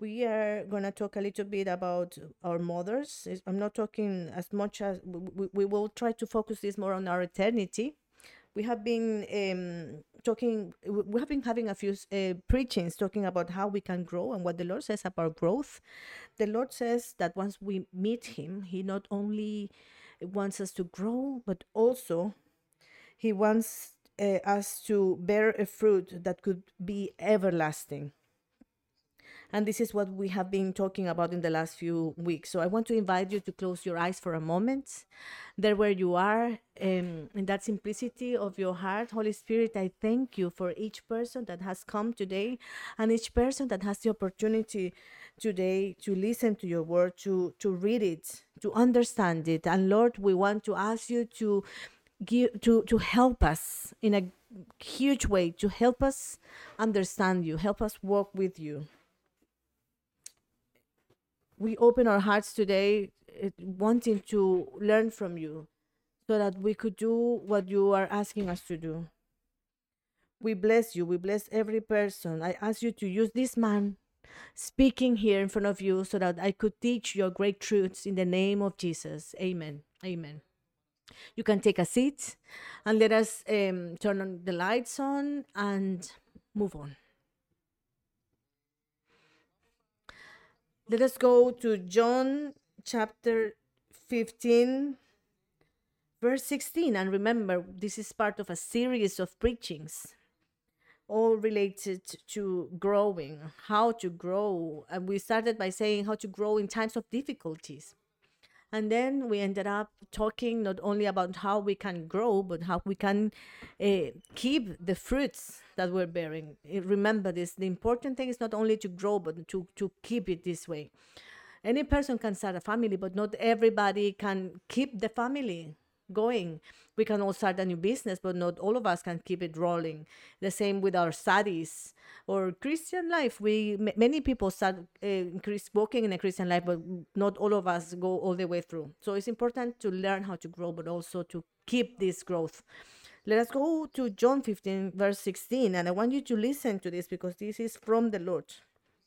we are going to talk a little bit about our mothers. I'm not talking as much as we, we, will try to focus this more on our eternity. We have been um, talking, we we have been having a few uh, preachings talking about how we can grow and what the Lord says about growth. The Lord says that once we meet Him, He not only wants us to grow, but also He wants uh, us to bear a fruit that could be everlasting. And this is what we have been talking about in the last few weeks. So I want to invite you to close your eyes for a moment. There where you are, um, in that simplicity of your heart, Holy Spirit, I thank you for each person that has come today and each person that has the opportunity today to listen to your word, to, to read it, to understand it. And Lord, we want to ask you to give to to help us in a huge way to help us understand you help us walk with you we open our hearts today wanting to learn from you so that we could do what you are asking us to do. We bless you. We bless every person. I ask you to use this man speaking here in front of you so that I could teach your great truths in the name of Jesus. Amen. Amen. You can take a seat and let us um, turn on the lights on and move on. Let us go to John chapter 15, verse 16. And remember, this is part of a series of preachings, all related to growing, how to grow. And we started by saying how to grow in times of difficulties. And then we ended up talking not only about how we can grow, but how we can uh, keep the fruits that we're bearing. Eh, Remember this the important thing is not only to grow, but to, to keep it this way. Any person can start a family, but not everybody can keep the family going. We can all start a new business, but not all of us can keep it rolling. The same with our studies or Christian life. We ma- many people start uh, walking in a Christian life, but not all of us go all the way through. So it's important to learn how to grow, but also to keep this growth. Let us go to John 15, verse 16, and I want you to listen to this because this is from the Lord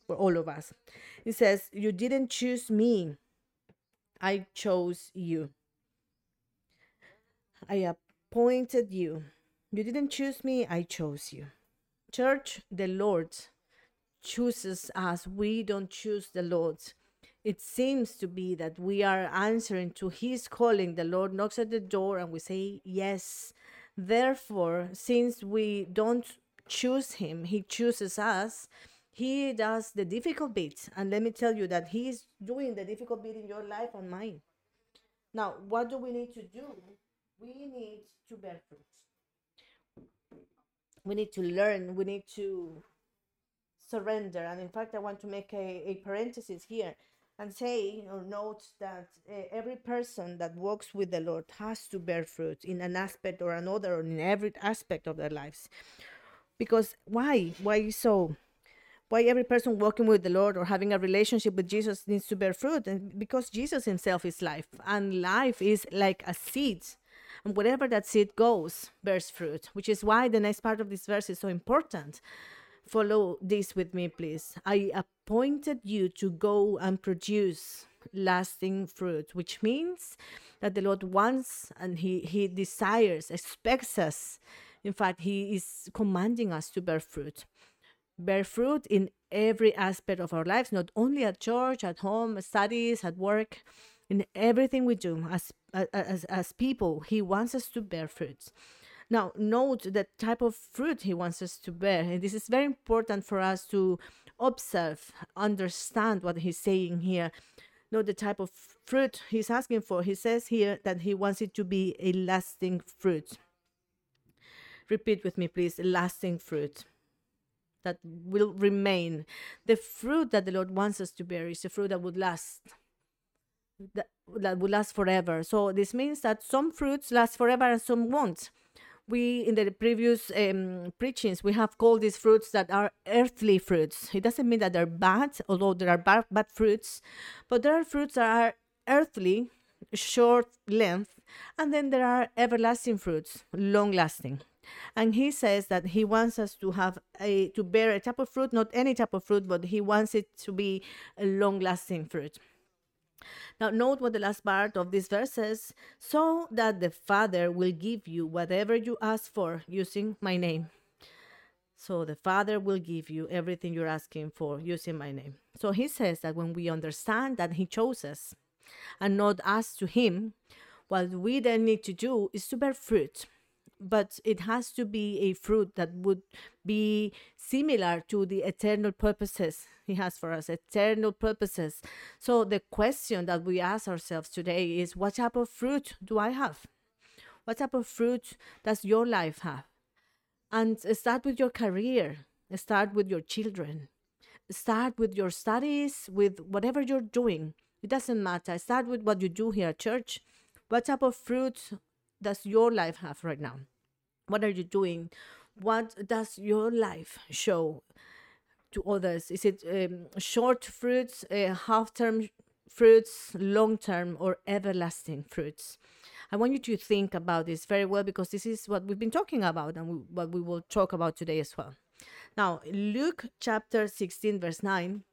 for all of us. It says, You didn't choose me, I chose you. I appointed you. You didn't choose me, I chose you. Church, the Lord chooses us. We don't choose the Lord. It seems to be that we are answering to His calling. The Lord knocks at the door and we say, Yes. Therefore, since we don't choose Him, He chooses us. He does the difficult bit. And let me tell you that He is doing the difficult bit in your life and mine. Now, what do we need to do? We need to bear fruit. We need to learn. We need to surrender. And in fact, I want to make a, a parenthesis here and say or note that uh, every person that walks with the Lord has to bear fruit in an aspect or another, or in every aspect of their lives. Because why? Why so? why every person walking with the Lord or having a relationship with Jesus needs to bear fruit. And because Jesus himself is life, and life is like a seed. And wherever that seed goes, bears fruit, which is why the next part of this verse is so important. Follow this with me, please. I appointed you to go and produce lasting fruit, which means that the Lord wants and He, he desires, expects us. In fact, He is commanding us to bear fruit bear fruit in every aspect of our lives, not only at church, at home, studies, at work, in everything we do as as as people. He wants us to bear fruits. Now, note the type of fruit he wants us to bear. And this is very important for us to observe, understand what he's saying here. Know the type of fruit he's asking for. He says here that he wants it to be a lasting fruit. Repeat with me, please. Lasting fruit that will remain. The fruit that the Lord wants us to bear is a fruit that would last. That, would last forever. So this means that some fruits last forever and some won't. We in the previous um, preachings we have called these fruits that are earthly fruits. It doesn't mean that they're bad, although there are bad, bad fruits, but there are fruits that are earthly, short length, and then there are everlasting fruits, long lasting. and he says that he wants us to have a to bear a type of fruit, not any type of fruit, but he wants it to be a long-lasting fruit. Now, note what the last part of this verse says so that the Father will give you whatever you ask for using my name. So the Father will give you everything you're asking for using my name. So he says that when we understand that he chose us and not us to him, what we then need to do is to bear fruit but it has to be a fruit that would be similar to the eternal purposes he has for us eternal purposes. So the question that we ask ourselves today is what type of fruit do i have? What type of fruit does your life have? And start with your career. Start with your children. Start with your studies with whatever you're doing. It doesn't matter. Start with what you do here at church. What type of fruit does your life have right now? What are you doing? What does your life show to others is it um, short fruits uh, half term fruits long term or everlasting fruits i want you to think about this very well because this is what we've been talking about and we, what we will talk about today as well now luke chapter 16 verse 9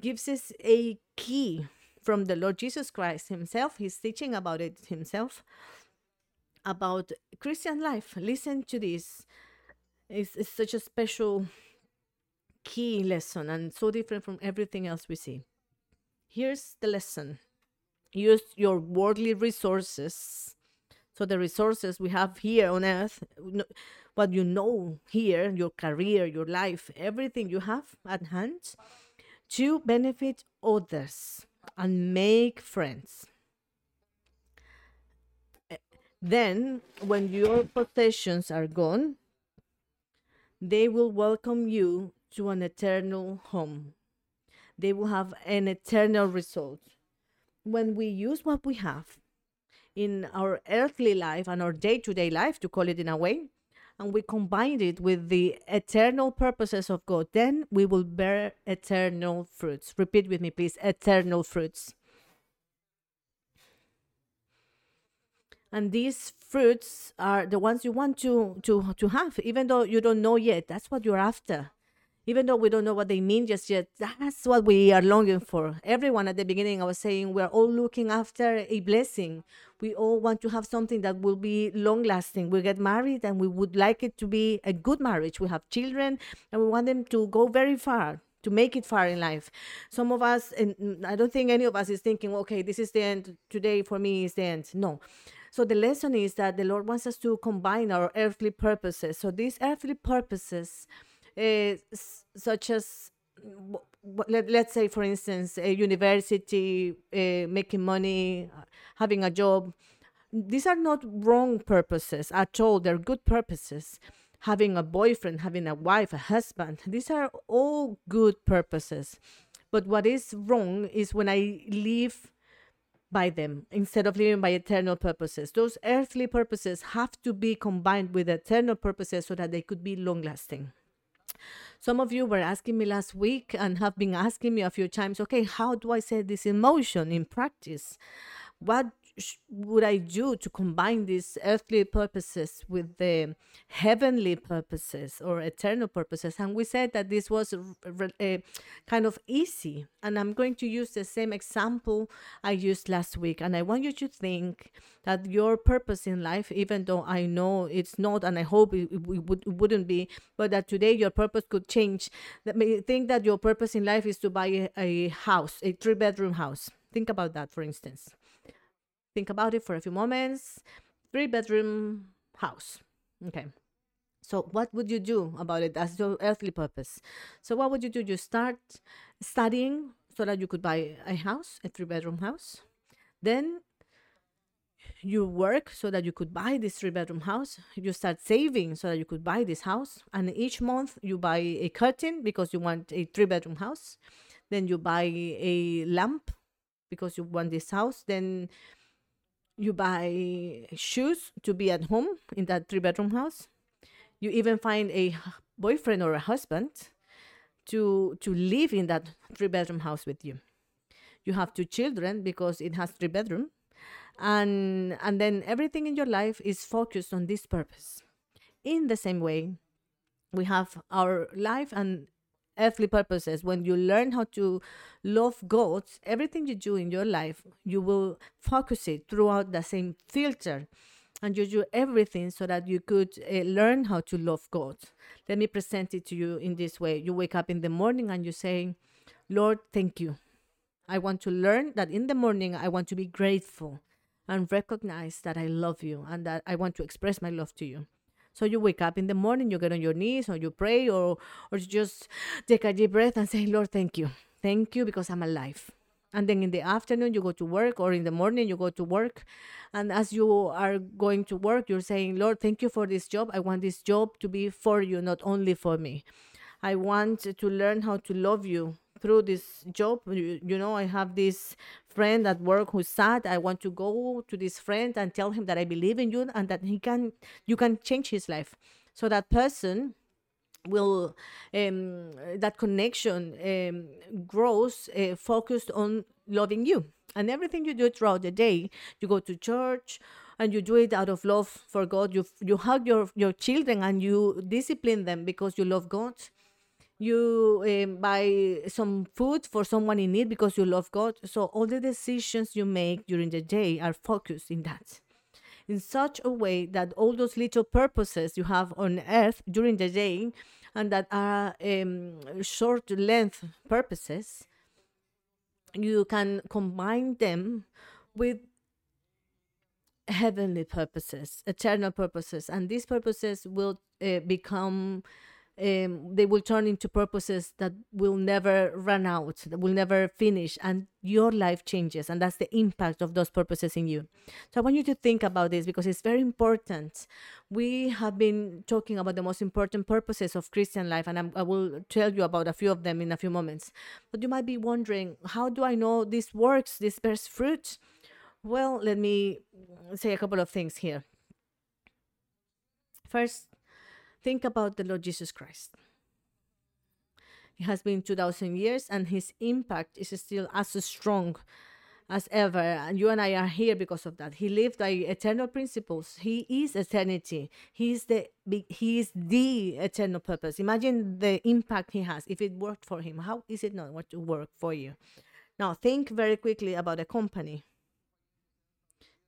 gives us a key from the lord jesus christ himself he's teaching about it himself about Christian life. Listen to this. It's, it's such a special key lesson and so different from everything else we see. Here's the lesson use your worldly resources. So, the resources we have here on earth, what you know here, your career, your life, everything you have at hand to benefit others and make friends. Eh, then, when your possessions are gone, they will welcome you to an eternal home. They will have an eternal result. When we use what we have in our earthly life and our day to day life, to call it in a way, and we combine it with the eternal purposes of God, then we will bear eternal fruits. Repeat with me, please eternal fruits. and these fruits are the ones you want to to to have even though you don't know yet that's what you're after even though we don't know what they mean just yet that's what we are longing for everyone at the beginning i was saying we're all looking after a blessing we all want to have something that will be long lasting we get married and we would like it to be a good marriage we have children and we want them to go very far to make it far in life. Some of us, and I don't think any of us is thinking, okay, this is the end. Today for me is the end. No. So the lesson is that the Lord wants us to combine our earthly purposes. So these earthly purposes, such as let, let's say for instance a university uh, making money having a job these are not wrong purposes at all they're good purposes having a boyfriend having a wife a husband these are all good purposes but what is wrong is when i live by them instead of living by eternal purposes. Those earthly purposes have to be combined with eternal purposes so that they could be long lasting. Some of you were asking me last week and have been asking me a few times, okay, how do I say this in motion in practice? What would I do to combine these earthly purposes with the heavenly purposes or eternal purposes? And we said that this was a, kind of easy. And I'm going to use the same example I used last week. And I want you to think that your purpose in life, even though I know it's not, and I hope it, it, would, it wouldn't be, but that today your purpose could change. That may think that your purpose in life is to buy a, a house, a three bedroom house. Think about that, for instance think about it for a few moments. Three bedroom house. Okay. So what would you do about it? That's your earthly purpose. So what would you do? You start studying so that you could buy a house, a three bedroom house. Then you work so that you could buy this three bedroom house. You start saving so that you could buy this house. And each month you buy a curtain because you want a three bedroom house. Then you buy a lamp because you want this house. Then you buy shoes to be at home in that three bedroom house. You even find a boyfriend or a husband to to live in that three bedroom house with you. You have two children because it has three bedroom. And and then everything in your life is focused on this purpose. In the same way, we have our life and earthly purposes. When you learn how to love God, everything you do in your life, you will focus it throughout the same filter. And you do everything so that you could uh, learn how to love God. Let me present it to you in this way. You wake up in the morning and you say, Lord, thank you. I want to learn that in the morning I want to be grateful and recognize that I love you and that I want to express my love to you. So you wake up in the morning, you get on your knees, or you pray, or or you just take a deep breath and say, Lord, thank you. Thank you because I'm alive. And then in the afternoon, you go to work, or in the morning, you go to work. And as you are going to work, you're saying, Lord, thank you for this job. I want this job to be for you, not only for me. I want to learn how to love you through this job. You, you know, I have this friend at work who's sad. I want to go to this friend and tell him that I believe in you and that he can, you can change his life. So that person will um, that connection um, grows uh, focused on loving you and everything you do throughout the day you go to church and you do it out of love for god you you hug your your children and you discipline them because you love god you um, buy some food for someone in need because you love God. So all the decisions you make during the day are focused in that. In such a way that all those little purposes you have on earth during the day and that are um, short length purposes, you can combine them with heavenly purposes, eternal purposes, and these purposes will uh, become um, they will turn into purposes that will never run out, that will never finish, and your life changes. And that's the impact of those purposes in you. So I want you to think about this because it's very important. We have been talking about the most important purposes of Christian life, and I'm, i will tell you about a few of them in a few moments. But you might be wondering, how do I know this works, this bears fruit? Well, let me say a couple of things here. First, Think about the Lord Jesus Christ. It has been 2,000 years, and his impact is still as strong as ever. And you and I are here because of that. He lived by eternal principles. He is eternity. He is the he is the eternal purpose. Imagine the impact he has. If it worked for him, how is it not going to work for you? Now think very quickly about a company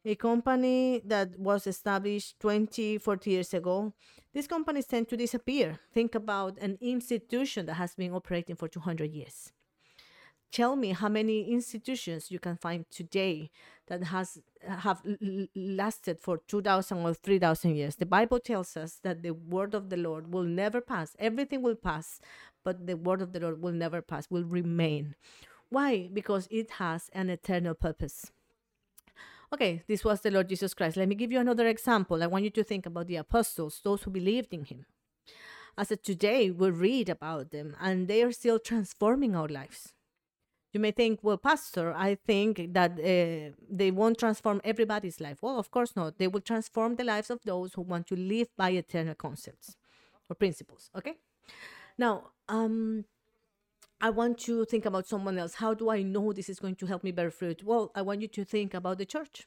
a company that was established 20, 40 years ago, these companies tend to disappear. Think about an institution that has been operating for 200 years. Tell me how many institutions you can find today that has have lasted for 2000 or 3000 years. The Bible tells us that the word of the Lord will never pass. Everything will pass, but the word of the Lord will never pass, will remain. Why? Because it has an eternal purpose. Okay, this was the Lord Jesus Christ. Let me give you another example. I want you to think about the apostles, those who believed in him. As of today, we read about them and they are still transforming our lives. You may think, well, Pastor, I think that uh, they won't transform everybody's life. Well, of course not. They will transform the lives of those who want to live by eternal concepts or principles. Okay? Now, um, I want to think about someone else. How do I know this is going to help me bear fruit? Well, I want you to think about the church.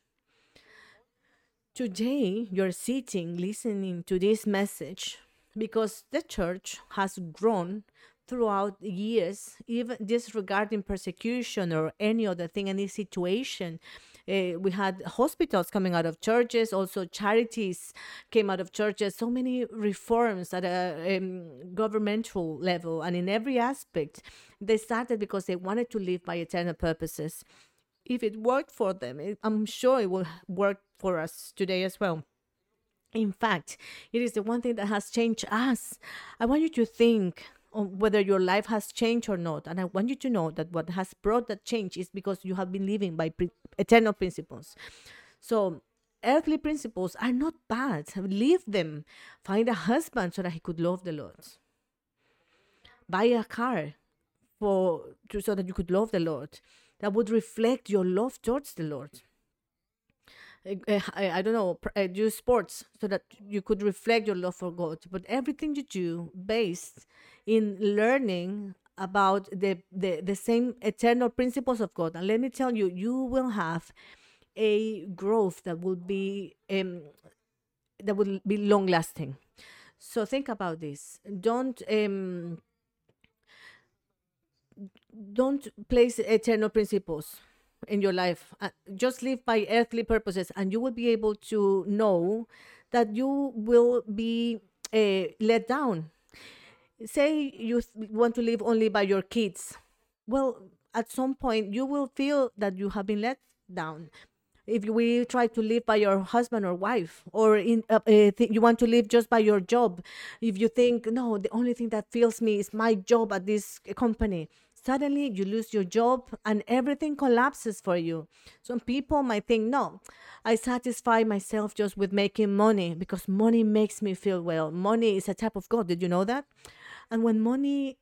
Today, you're sitting listening to this message because the church has grown throughout the years, even disregarding persecution or any other thing, any situation. Uh, we had hospitals coming out of churches, also charities came out of churches, so many reforms at a um, governmental level and in every aspect. They started because they wanted to live by eternal purposes. If it worked for them, it, I'm sure it will work for us today as well. In fact, it is the one thing that has changed us. I want you to think on whether your life has changed or not. And I want you to know that what has brought that change is because you have been living by pre- eternal principles. So, earthly principles are not bad. Leave them. Find a husband so that he could love the Lord. Buy a car for to, so that you could love the Lord. That would reflect your love towards the Lord. I, I, don't know, do sports so that you could reflect your love for God. But everything you do based in learning about the, the, the same eternal principles of God. And let me tell you, you will have a growth that will be um, that will be long lasting. So think about this. Don't um, don't place eternal principles in your life. Uh, just live by earthly purposes, and you will be able to know that you will be uh, let down. Say you want to live only by your kids. Well, at some point, you will feel that you have been let down. If we try to live by your husband or wife, or in uh, uh, th- you want to live just by your job, if you think no, the only thing that fills me is my job at this company, suddenly you lose your job and everything collapses for you. Some people might think, no, I satisfy myself just with making money because money makes me feel well. Money is a type of God. Did you know that? And when money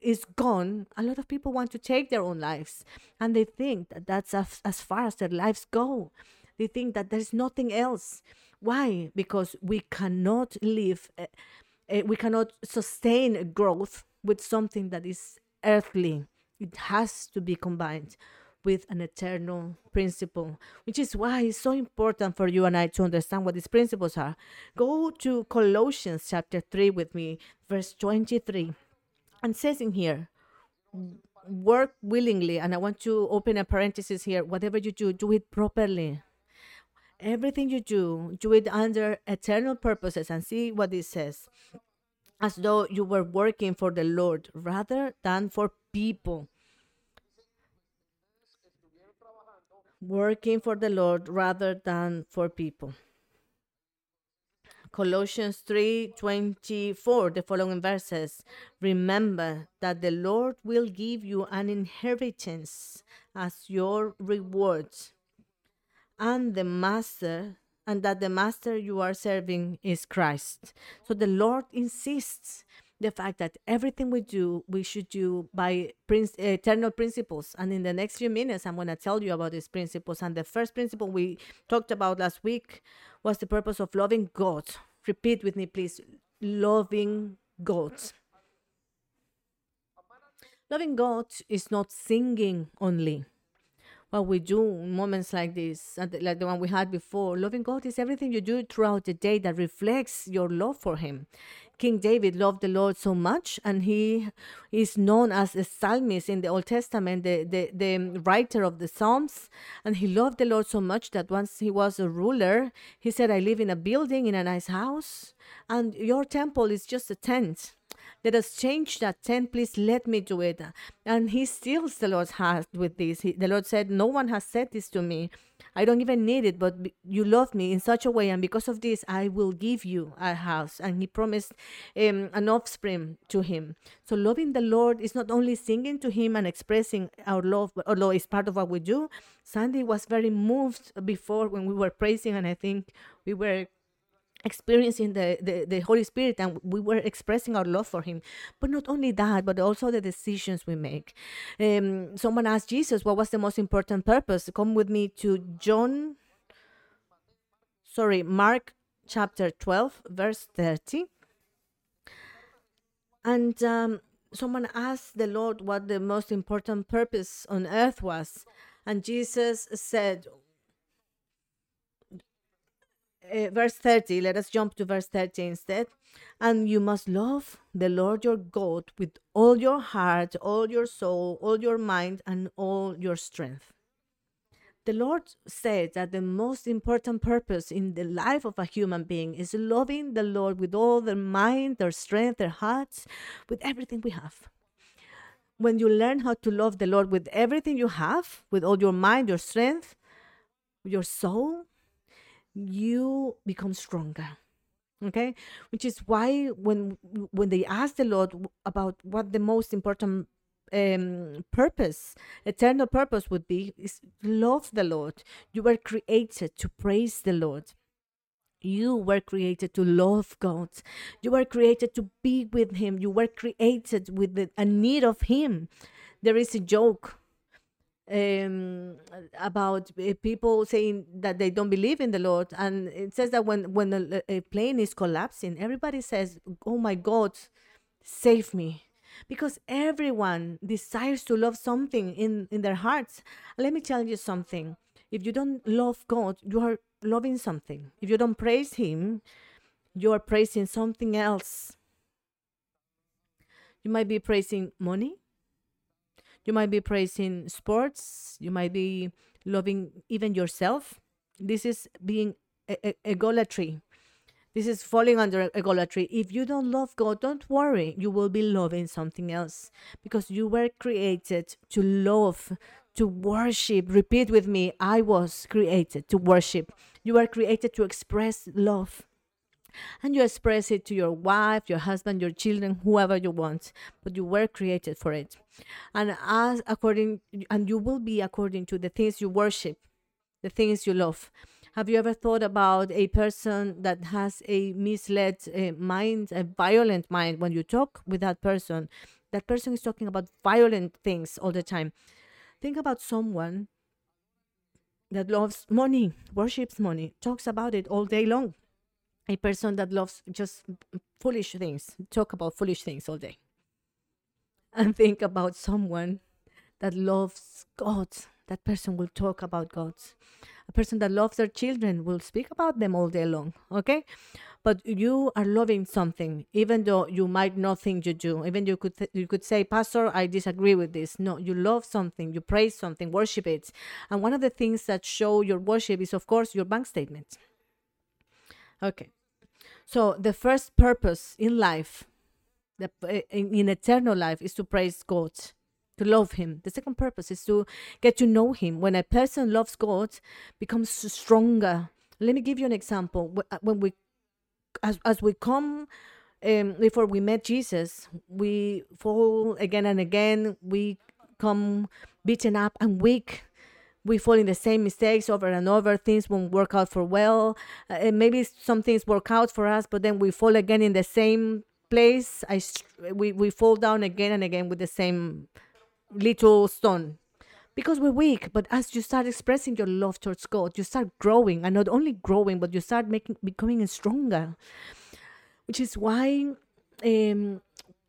is gone, a lot of people want to take their own lives. And they think that that's as, far as their lives go. They think that there's nothing else. Why? Because we cannot live, uh, uh, we cannot sustain growth with something that is earthly. It has to be combined with an eternal principle, which is why it's so important for you and I to understand what these principles are. Go to Colossians chapter 3 with me, verse 23, and says in here, work willingly. And I want to open a parenthesis here. Whatever you do, do it properly. Everything you do, do it under eternal purposes and see what it says as though you were working for the Lord rather than for people. Working for the Lord rather than for people. Colossians 3:24 the following verses remember that the Lord will give you an inheritance as your reward and the master and that the master you are serving is Christ. So the Lord insists the fact that everything we do, we should do by prince, eternal principles. And in the next few minutes, I'm going to tell you about these principles. And the first principle we talked about last week was the purpose of loving God. Repeat with me, please. Loving God. Loving God is not singing only what we do in moments like this, uh, like the one we had before. Loving God is everything you do throughout the day that reflects your love for Him. King David loved the Lord so much, and he is known as the psalmist in the Old Testament, the, the, the writer of the Psalms. And he loved the Lord so much that once he was a ruler, he said, I live in a building, in a nice house, and your temple is just a tent let us change that tent. Please let me do it. And he steals the Lord's heart with this. He, the Lord said, No one has said this to me. I don't even need it, but you love me in such a way, and because of this, I will give you a house. And he promised um, an offspring to him. So, loving the Lord is not only singing to him and expressing our love, although it's part of what we do. Sandy was very moved before when we were praising, and I think we were experiencing the, the, the Holy Spirit and we were expressing our love for Him. But not only that, but also the decisions we make. Um, someone asked Jesus, what was the most important purpose? Come with me to John, sorry, Mark chapter 12, verse 30. And um, someone asked the Lord what the most important purpose on earth was. And Jesus said, uh, verse 30 let us jump to verse 30 instead. And you must love the lord your god with all your heart all your soul all your mind and all your strength. The lord said that the most important purpose in the life of a human being is loving the lord with all their mind their strength their hearts with everything we have. When you learn how to love the lord with everything you have with all your mind your strength your soul you become stronger okay which is why when when they ask the lord about what the most important um purpose eternal purpose would be is love the lord you were created to praise the lord you were created to love God. You were created to be with Him. You were created with the, a need of Him. There is a joke um, about uh, people saying that they don't believe in the Lord, and it says that when when a, a plane is collapsing, everybody says, "Oh my God, save me." Because everyone desires to love something in, in their hearts. Let me tell you something. If you don't love God, you are loving something. If you don't praise Him, you are praising something else. You might be praising money. You might be praising sports. You might be loving even yourself. This is being egolatry. This is falling under egolatry. If you don't love God, don't worry. You will be loving something else because you were created to love, to worship. Repeat with me I was created to worship. You were created to express love. And you express it to your wife, your husband, your children, whoever you want. But you were created for it. And as according and you will be according to the things you worship, the things you love. Have you ever thought about a person that has a misled uh, mind, a violent mind? When you talk with that person, that person is talking about violent things all the time. Think about someone that loves money, worships money, talks about it all day long. A person that loves just foolish things, talk about foolish things all day. And think about someone that loves God. That person will talk about God. A person that loves their children will speak about them all day long okay? But you are loving something even though you might not think you do. Even you could you could say pastor i disagree with this. No you love something you praise something worship it. And one of the things that show your worship is of course your bank statement. Okay so the first purpose in life the, in, in eternal life is to praise god to love him. The second purpose is to get to know him. When a person loves god becomes stronger. Let me give you an example. Uh, when we as, as we come um, before we met jesus we fall again and again. We come beaten up and weak we fall in the same mistakes over and over. Things won't work out for well. Uh, maybe some things work out for us but then we fall again in the same place. I we, we fall down again and again with the same little stone. Because we're weak but as you start expressing your love towards god you start growing and not only growing but you start making becoming stronger. Which is why um,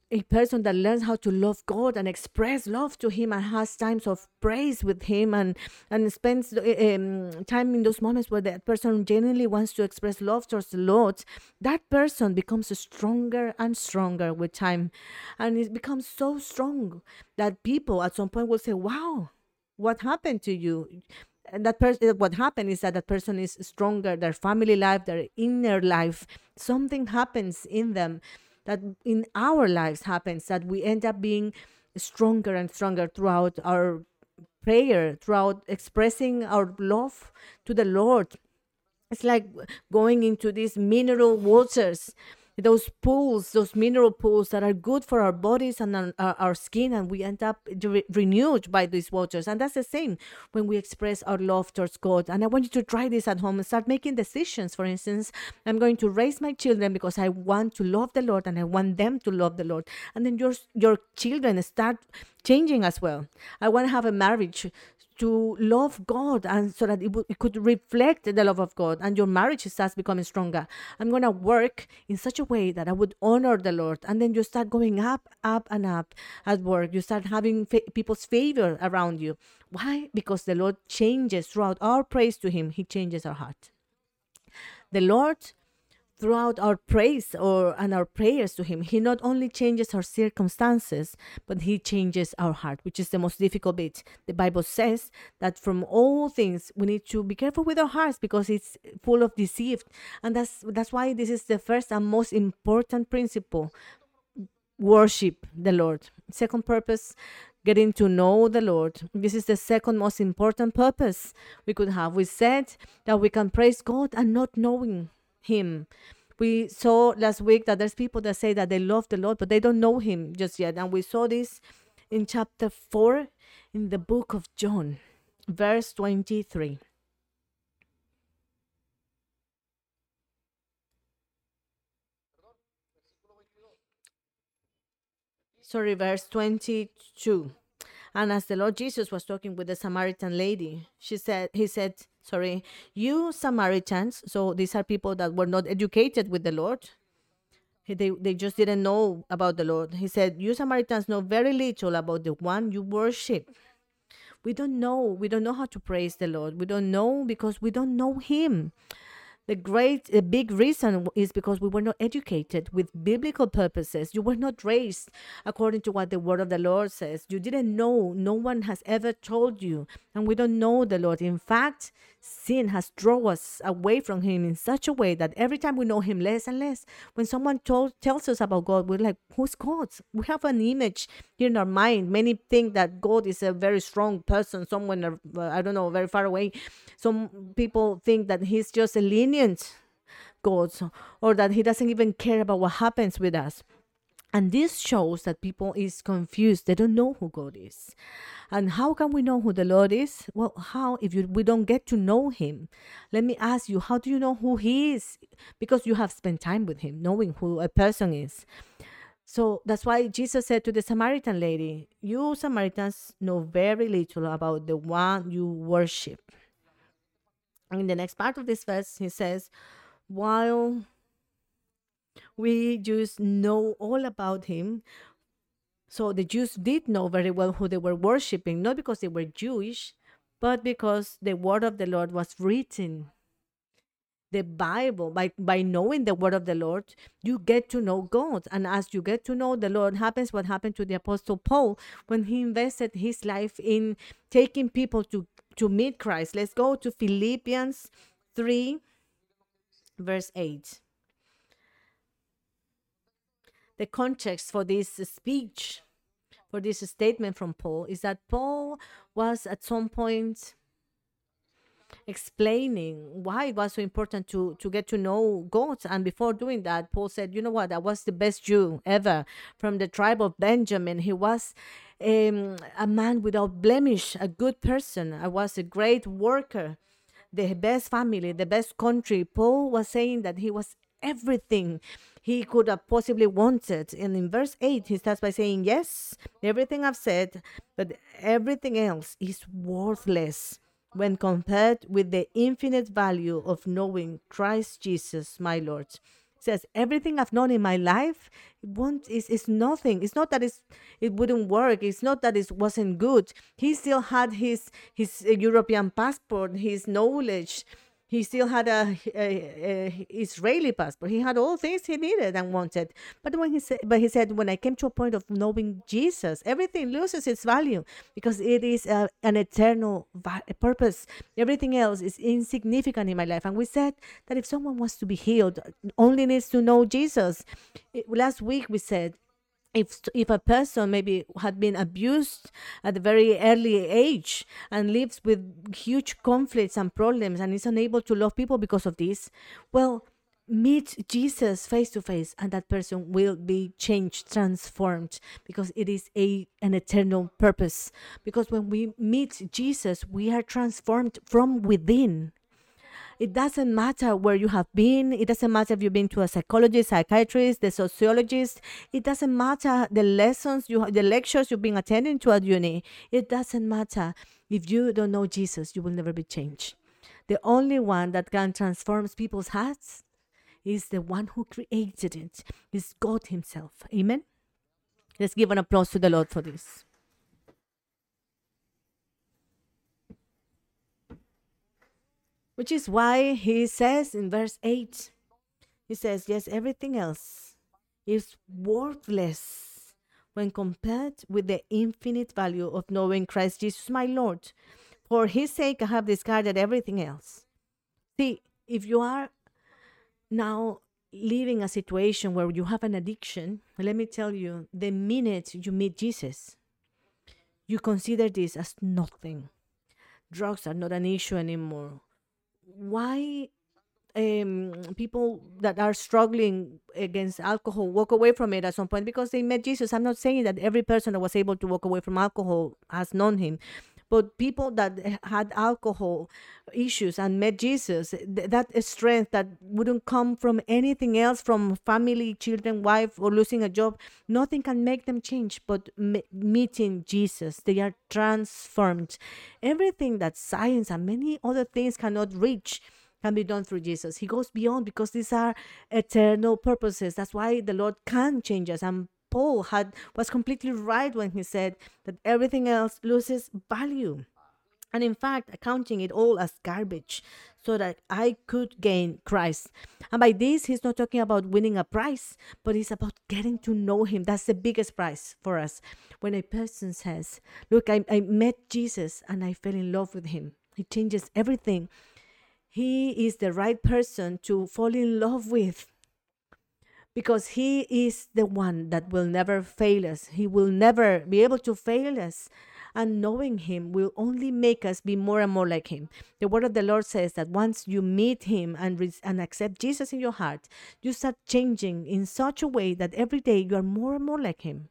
a person that learns how to love God and express love to Him and has times of praise with Him and and spends um, time in those moments where that person genuinely wants to express love towards the Lord, that person becomes stronger and stronger with time, and it becomes so strong that people at some point will say, "Wow, what happened to you?" And that person, eh, what happened is that that person is stronger. Their family life, their inner life, something happens in them that in our lives happens that we end up being stronger and stronger throughout our prayer, throughout expressing our love to the Lord. It's like going into these mineral waters those pools, those mineral pools that are good for our bodies and our, our skin, and we end up re- renewed by these waters. And that's the same when we express our love towards God. And I want you to try this at home and start making decisions. For instance, I'm going to raise my children because I want to love the Lord and I want them to love the Lord. And then your your children start changing as well. I want to have a marriage to love God and so that it, w- it could reflect the love of God and your marriage starts becoming stronger. I'm going to work in such a way that I would honor the Lord. And then you start going up, up, and up at work. You start having fa- people's favor around you. Why? Because the Lord changes throughout our praise to Him, He changes our heart. The Lord throughout our praise or and our prayers to him. He not only changes our circumstances but he changes our heart which is the most difficult bit. The bible says that from all things we need to be careful with our hearts because it's full of deceit. And that's that's why this is the first and most important principle worship the lord. Second purpose getting to know the lord. This is the second most important purpose we could have. We said that we can praise god and not knowing him. We saw last week that there's people that say that they love the Lord, but they don't know him just yet. And we saw this in chapter 4 in the book of John, verse 23. Sorry, verse 22. And as the Lord Jesus was talking with the Samaritan lady, she said, he said, sorry, you Samaritans, so these are people that were not educated with the Lord. They, they just didn't know about the Lord. He said, You Samaritans know very little about the one you worship. We don't know. We don't know how to praise the Lord. We don't know because we don't know Him. The great the big reason is because we were not educated with biblical purposes. You were not raised according to what the word of the lord says. You didn't know no one has ever told you and we don't know the lord. In fact sin has drawn us away from him in such a way that every time we know him less and less when someone told, tells us about god we're like who's god? We have an image in our mind. Many think that god is a very strong person someone uh, i don't know very far away. Some people think that he's just a lenient god or that he doesn't even care about what happens with us and this shows that people is confused they don't know who god is and how can we know who the Lord is? Well, how if you, we don't get to know him? Let me ask you, how do you know who he is? Because you have spent time with him, knowing who a person is. So that's why Jesus said to the Samaritan lady, You Samaritans know very little about the one you worship. In the next part of this verse, he says, While we just know all about him, so the Jews did know very well who they were worshiping, not because they were Jewish, but because the word of the Lord was written. The Bible, by, by knowing the word of the Lord, you get to know God. And as you get to know the Lord, happens what happened to the Apostle Paul when he invested his life in taking people to, to meet Christ. Let's go to Philippians 3, verse 8 the context for this speech, for this statement from Paul, is that Paul was at some point explaining why it was so important to to get to know God. And before doing that, Paul said, "You know what? I was the best Jew ever from the tribe of Benjamin. He was." Um, a man without blemish, a good person. I was a great worker, the best family, the best country. Paul was saying that he was everything he could have possibly wanted. And in verse 8, he starts by saying, Yes, everything I've said, but everything else is worthless when compared with the infinite value of knowing Christ Jesus, my Lord. Says, Everything I've known in my life won't, is, is nothing. It's not that it's, it wouldn't work. It's not that it wasn't good. He still had his, his European passport, his knowledge he still had a, a, a, Israeli passport. He had all things he needed and wanted. But when he said, but he said, when I came to a point of knowing Jesus, everything loses its value because it is a, an eternal va- purpose. Everything else is insignificant in my life. And we said that if someone wants to be healed, only needs to know Jesus. Last week we said if if a person maybe had been abused at a very early age and lives with huge conflicts and problems and is unable to love people because of this well meet jesus face to face and that person will be changed transformed because it is a an eternal purpose. Because when we meet jesus we are transformed from within it doesn't matter where you have been. It doesn't matter if you've been to a psychologist, psychiatrist, the sociologist. It doesn't matter the lessons you, the lectures you've been attending to at uni. It doesn't matter. If you don't know Jesus, you will never be changed. The only one that can transform people's hearts is the one who created it, is God Himself. Amen. Let's give an applause to the Lord for this. Which is why he says in verse 8, he says, Yes, everything else is worthless when compared with the infinite value of knowing Christ Jesus my Lord. For his sake, I have discarded everything else. See, if you are now living a situation where you have an addiction, let me tell you, the minute you meet Jesus, you consider this as nothing. Drugs are not an issue anymore why um, people that are struggling against alcohol walk away from it at some point because they met Jesus. I'm not saying that every person that was able to walk away from alcohol has known him, but people that had alcohol issues and met Jesus, th- that strength that wouldn't come from anything else, from family, children, wife, or losing a job, nothing can make them change. But me- meeting Jesus, they are transformed. Everything that science and many other things cannot reach can be done through Jesus. He goes beyond because these are eternal purposes. That's why the Lord can change us and Paul had was completely right when he said that everything else loses value. And in fact, accounting it all as garbage. so that I could gain Christ. And by this, he's not talking about winning a prize, but it's about getting to know him. That's the biggest prize for us. When a person says, Look, I, I met Jesus and I fell in love with him, he changes everything. He is the right person to fall in love with because he is the one that will never fail us. He will never be able to fail us and knowing him will only make us be more and more like him. The word of the Lord says that once you meet him and, re- and accept Jesus in your heart, you start changing in such a way that every day you are more and more like him.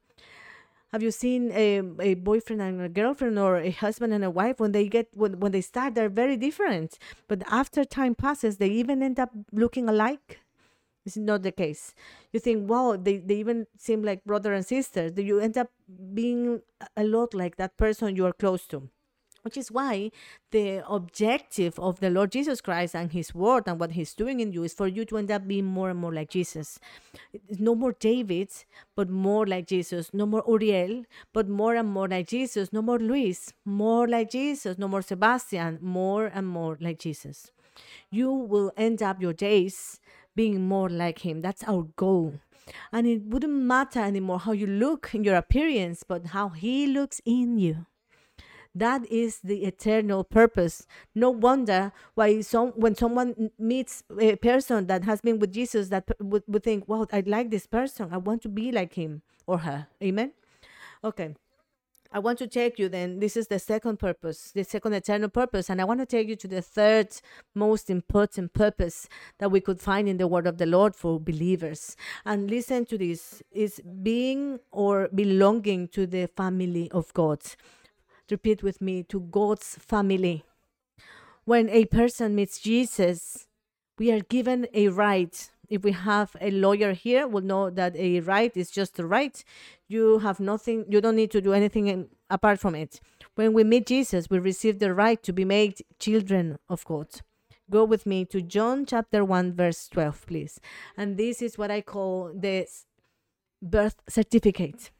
Have you seen a, a boyfriend and a girlfriend or a husband and a wife when they get when, when they start they're very different, but after time passes they even end up looking alike? It's not the case. You think, wow, they, they even seem like brother and sister. You end up being a lot like that person you are close to. Which is why the objective of the Lord Jesus Christ and His Word and what He's doing in you is for you to end up being more and more like Jesus. No more David, but more like Jesus. No more Uriel, but more and more like Jesus. No more Luis, more like Jesus. No more Sebastian, more and more like Jesus. You will end up your days being more like him. That's our goal. And it wouldn't matter anymore how you look in your appearance, but how he looks in you. That is the eternal purpose. No wonder why some when someone meets a person that has been with Jesus, that would, would think, "Wow, I like this person. I want to be like him or her." Amen. Okay. I want to take you then. This is the second purpose, the second eternal purpose. And I want to take you to the third most important purpose that we could find in the word of the Lord for believers. And listen to this is being or belonging to the family of God. Repeat with me to God's family. When a person meets Jesus, we are given a right if we have a lawyer here, we'll know that a right is just a right. You have nothing, you don't need to do anything in, apart from it. When we meet Jesus, we receive the right to be made children of God. Go with me to John chapter 1, verse 12, please. And this is what I call the birth certificate.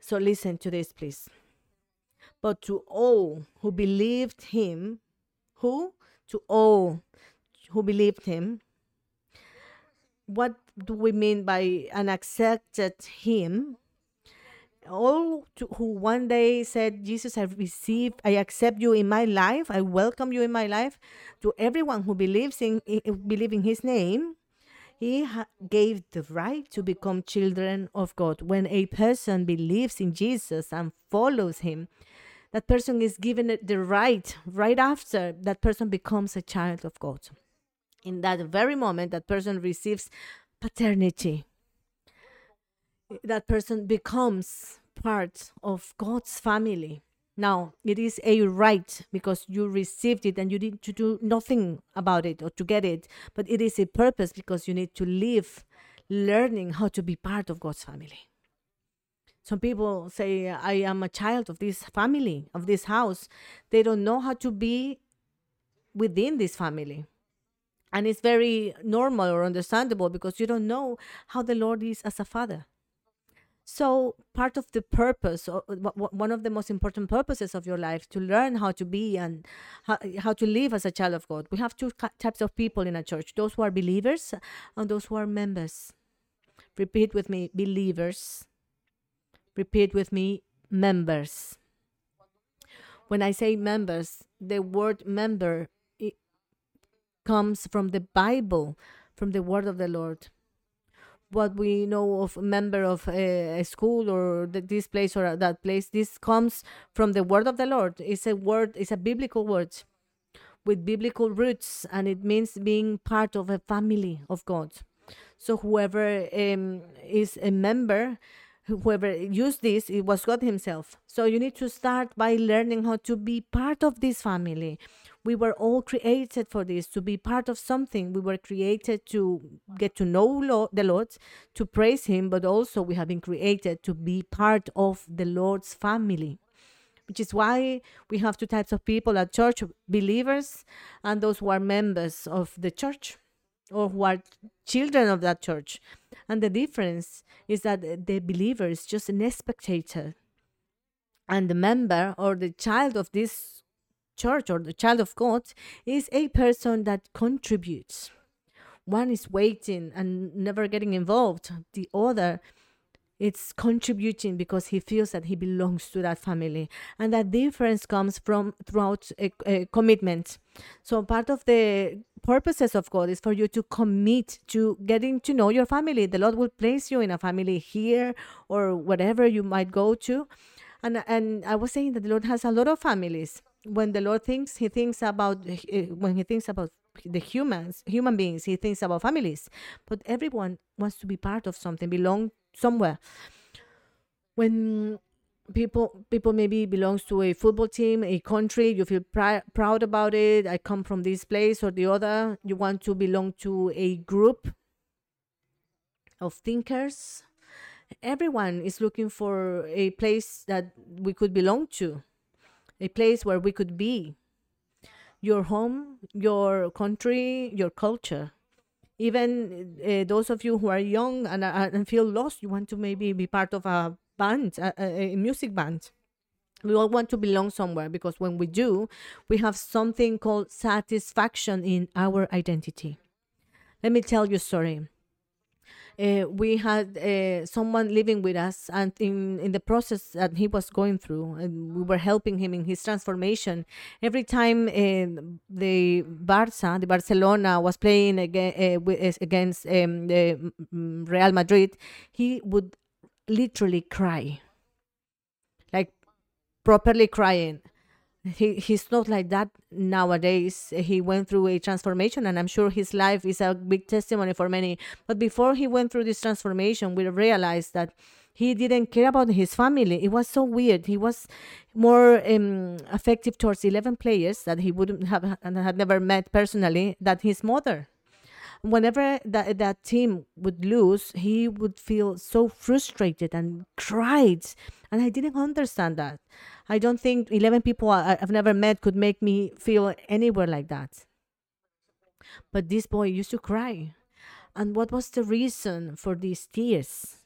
So listen to this, please. But to all who believed him, who? to all who believed him. What do we mean by an accepted him? All to, who one day said, Jesus, I received, I accept you in my life, I welcome you in my life. To everyone who believes in, in believe in his name, he ha- gave the right to become children of God. When a person believes in Jesus and follows him, that person is given the right right after that person becomes a child of God. In that very moment, that person receives paternity. That person becomes part of God's family. Now, it is a right because you received it and you need to do nothing about it or to get it, but it is a purpose because you need to live learning how to be part of God's family. Some people say, I am a child of this family, of this house. They don't know how to be within this family. And it's very normal or understandable because you don't know how the Lord is as a father. So, part of the purpose, or uh, one of the most important purposes of your life, to learn how to be and how, how to live as a child of God. We have two types of people in a church those who are believers and those who are members. Repeat with me believers Repeat with me members. When I say members, the word member comes from the Bible, from the word of the Lord. What we know of a member of a, a school or the, this place or that place, this comes from the word of the Lord. It's a word, it's a biblical word with biblical roots, and it means being part of a family of God. So whoever um, is a member whoever used this it was god himself so you need to start by learning how to be part of this family we were all created for this to be part of something we were created to get to know the lord to praise him but also we have been created to be part of the lord's family which is why we have two types of people at church believers and those who are members of the church or who are children of that church. And the difference is that the believer is just an spectator. And the member or the child of this church or the child of God is a person that contributes. One is waiting and never getting involved. The other it's contributing because he feels that he belongs to that family and that difference comes from throughout a, a, commitment so part of the purposes of god is for you to commit to getting to know your family the lord will place you in a family here or whatever you might go to and and i was saying that the lord has a lot of families when the lord thinks he thinks about eh, when he thinks about the humans human beings he thinks about families. But everyone wants to be part of something belong somewhere. When people people maybe belongs to a football team a country you feel pr- proud about it i come from this place or the other you want to belong to a group of thinkers. Everyone is looking for a place that we could belong to a place where we could be. Your home your country your culture. Even uh, those of you who are young and, uh, and feel lost you want to maybe be part of a band a, a music band. We all want to belong somewhere because when we do we have something called satisfaction in our identity. Let me tell you a story uh, we had uh, someone living with us and in, in the process that he was going through and we were helping him in his transformation. Every time uh, the barça the barcelona was playing against, against um, the real madrid he would literally cry. Like properly crying he he's not like that nowadays. He went through a transformation and i'm sure his life is a big testimony for many. But before he went through this transformation we realized that he didn't care about his family. It was so weird. He was more um, towards 11 players that he wouldn't have and had never met personally than his mother whenever that, that team would lose he would feel so frustrated and cried and i didn't understand that I don't think 11 people I've never met could make me feel anywhere like that. But this boy used to cry. And what was the reason for these tears?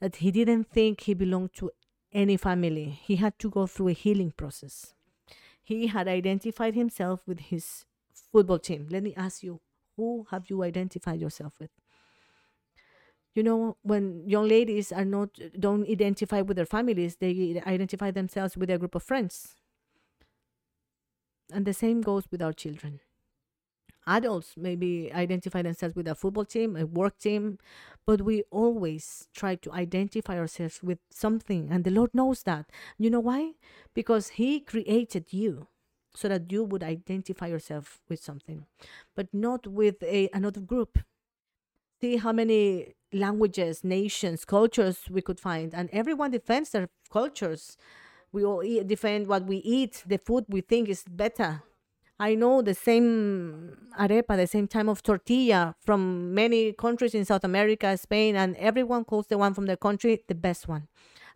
That he didn't think he belonged to any family. He had to go through a healing process. He had identified himself with his football team. Let me ask you, who have you identified yourself with? you know when young ladies are not don't identify with their families they identify themselves with a group of friends. And the same goes with our children. Adults maybe identify themselves with a football team a work team but we always try to identify ourselves with something and the lord knows that. You know why? Because he created you so that you would identify yourself with something but not with a another group see how many languages, nations, cultures we could find, and everyone defends their cultures. We all eat, defend what we eat, the food we think is better. I know the same arepa, the same type of tortilla from many countries in South America, Spain, and everyone calls the one from their country the best one.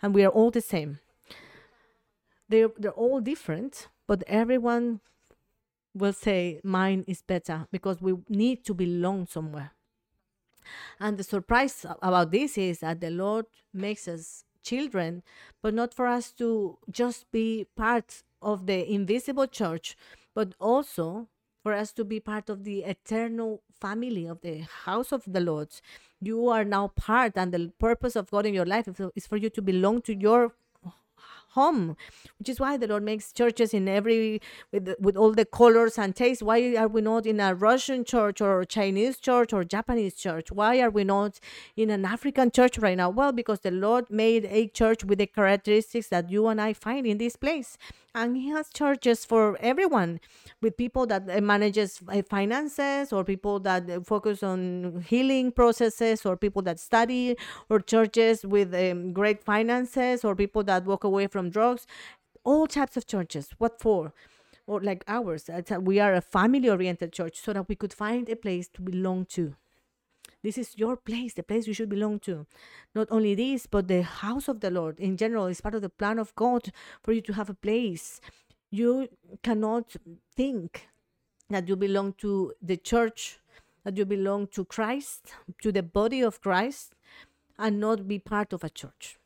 And we are all the same. They're, they're all different, but everyone will say mine is better because we need to belong somewhere. And the surprise about this is that the Lord makes us children, but not for us to just be part of the invisible church, but also for us to be part of the eternal family of the house of the Lord. You are now part, and the purpose of God in your life is for you to belong to your home which is why the lord makes churches in every with with all the colors and tastes. Why are we not in a russian church or chinese church or japanese church? Why are we not in an african church right now? Well because the lord made a church with the characteristics that you and i find in this place. And he has churches for everyone with people that uh, manages uh, finances or people that uh, focus on healing processes or people that study or churches with um, great finances or people that walk away from drugs all types of churches what for or like ours we are a family oriented church so that we could find a place to belong to this is your place, the place you should belong to. Not only this, but the house of the Lord in general is part of the plan of God for you to have a place. You cannot think that you belong to the church, that you belong to Christ, to the body of Christ, and not be part of a church.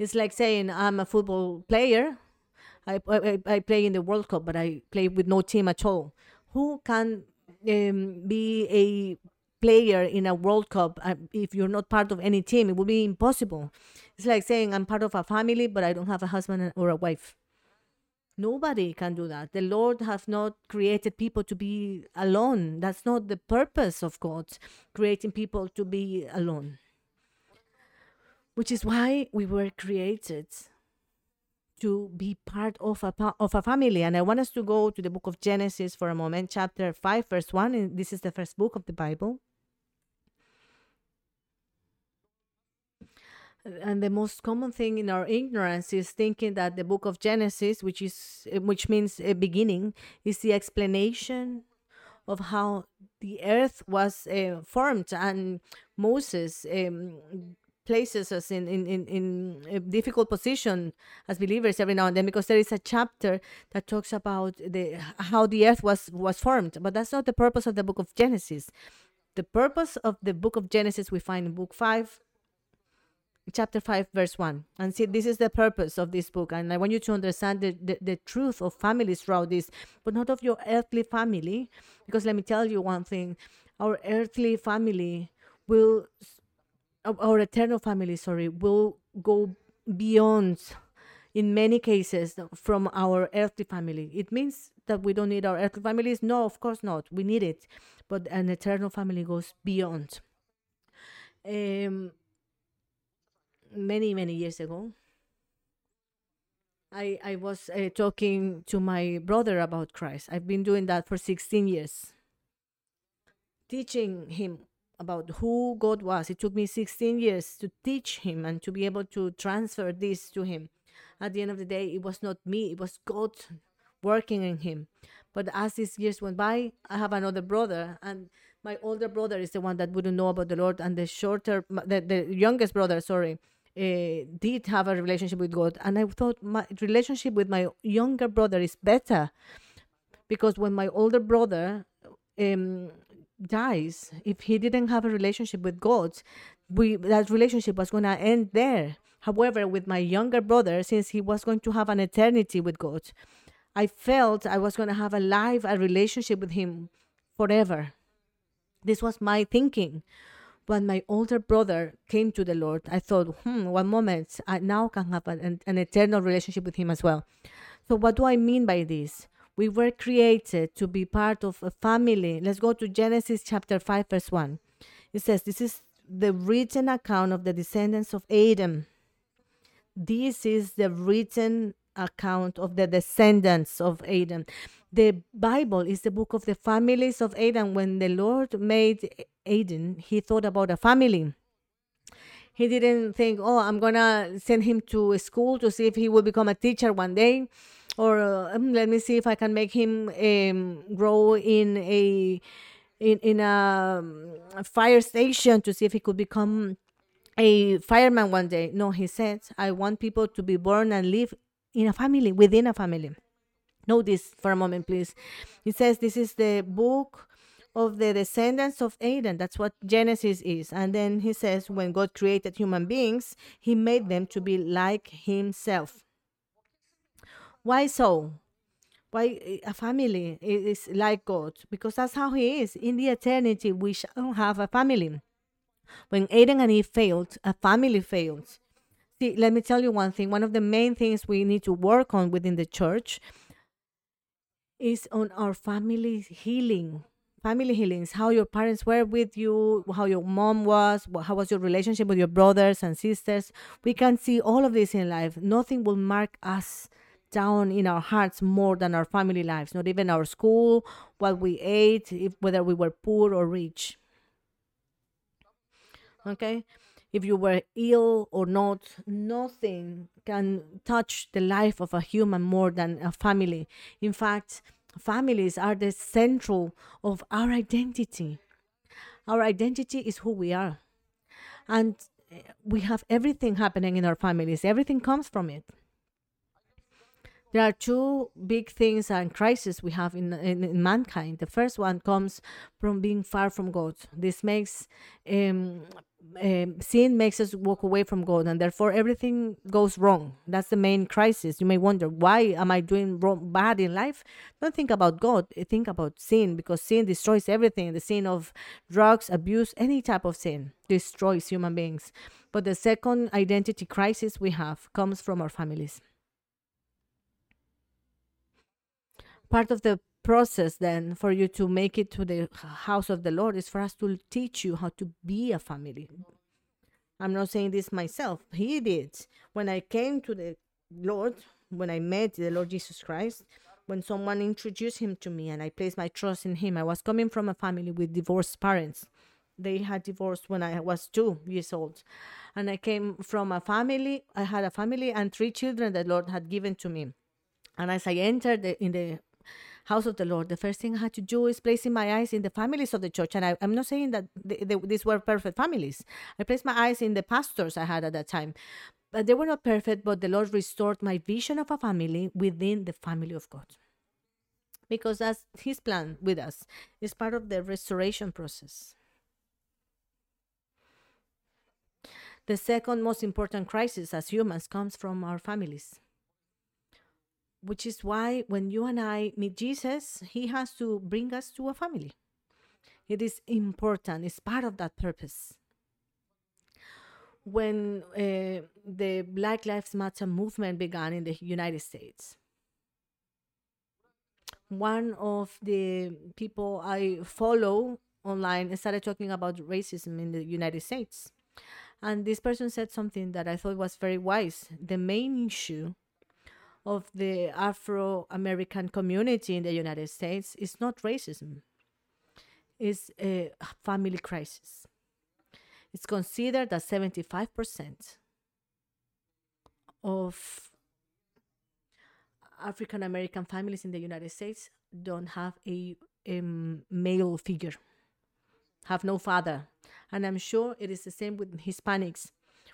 It's like saying, I'm a football player. I, I, I play in the World Cup, but I play with no team at all. Who can um, be a player in a World Cup uh, if you're not part of any team? It would be impossible. It's like saying I'm part of a family, but I don't have a husband or a wife. Nobody can do that. The Lord has not created people to be alone. That's not the purpose of God, creating people to be alone. Which is why we were created to be part of a of a family. And I want us to go to the book of Genesis for a moment, chapter 5, verse 1. And this is the first book of the Bible. and the most common thing in our ignorance is thinking that the book of genesis which is which means a beginning is the explanation of how the earth was uh, formed and moses um, places us in, in, in, in a difficult position as believers every now and then because there is a chapter that talks about the how the earth was was formed. But that's not the purpose of the book of genesis. The purpose of the book of genesis we find in book 5 chapter 5 verse 1 and see this is the purpose of this book. And i want you to understand the, the, the, truth of families throughout this but not of your earthly family. Because let me tell you one thing. Our earthly family will our eternal family sorry will go beyond in many cases from our earthly family. It means that we don't need our earthly families. No of course not. We need it. But an eternal family goes beyond. Um many many years ago i i was uh, talking to my brother about christ. I've been doing that for 16 years. Teaching him about who god was. It took me 16 years to teach him and to be able to transfer this to him. At the end of the day it was not me it was god working in him. But as these years went by i have another brother and my older brother is the one that wouldn't know about the lord and the shorter the, the youngest brother sorry uh, did have a relationship with God, and I thought my relationship with my younger brother is better because when my older brother um, dies, if he didn't have a relationship with God, we that relationship was going to end there. However, with my younger brother, since he was going to have an eternity with God, I felt I was going to have a life, a relationship with him forever. This was my thinking when my older brother came to the Lord, I thought, hmm, one moment, I now can have an, an eternal relationship with Him as well. So, what do I mean by this? We were created to be part of a family. Let's go to Genesis chapter 5, verse 1. It says, This is the written account of the descendants of Adam. This is the written account of the descendants of Adam. The Bible is the book of the families of Adam. When the Lord made Adam, he thought about a family. He didn't think, oh, I'm going to send him to school to see if he will become a teacher one day. Or uh, let me see if I can make him um, grow in a in, in a, a fire station to see if he could become a fireman one day. No, he said, I want people to be born and live in a family, within a family. Know this for a moment, please. It says this is the book of the descendants of Adam. That's what Genesis is. And then he says, when God created human beings, he made them to be like himself. Why so? Why eh, a family is like God? Because that's how he is. In the eternity, we shall have a family. When Adam and Eve failed, a family failed. See, let me tell you one thing. One of the main things we need to work on within the church is on our family healing family healings how your parents were with you how your mom was how was your relationship with your brothers and sisters we can see all of this in life nothing will mark us down in our hearts more than our family lives not even our school what we ate if, whether we were poor or rich okay if you were ill or not nothing can touch the life of a human more than a family in fact families are the central of our identity. Our identity is who we are. And eh, we have everything happening in our families, everything comes from it. There are two big things and crises we have in, in, in mankind. The first one comes from being far from God. This makes um, um, sin makes us walk away from God, and therefore everything goes wrong. That's the main crisis. You may wonder why am I doing wrong, bad in life? Don't think about God. Think about sin because sin destroys everything. The sin of drugs, abuse, any type of sin destroys human beings. But the second identity crisis we have comes from our families part of the process then for you to make it to the house of the Lord is for us to teach you how to be a family. I'm not saying this myself. He did. When I came to the Lord, when I met the Lord Jesus Christ, when someone introduced him to me and I placed my trust in him, I was coming from a family with divorced parents. They had divorced when I was two years old. And I came from a family, I had a family and three children that the Lord had given to me. And as I entered the, in the house of the Lord, the first thing I had to do is placing my eyes in the families of the church. And I, am not saying that these were perfect families. I placed my eyes in the pastors I had at that time. But they were not perfect, but the Lord restored my vision of a family within the family of God. Because that's His plan with us, it's part of the restoration process. The second most important crisis as humans comes from our families which is why when you and I meet Jesus, he has to bring us to a family. It is important, it's part of that purpose. When uh, the Black Lives Matter movement began in the United States, one of the people I follow online started talking about racism in the United States. And this person said something that I thought was very wise. The main issue of the Afro American community in the United States is not racism, it's a family crisis. It's considered that 75% of African American families in the United States don't have a, a male figure, have no father. And I'm sure it is the same with Hispanics.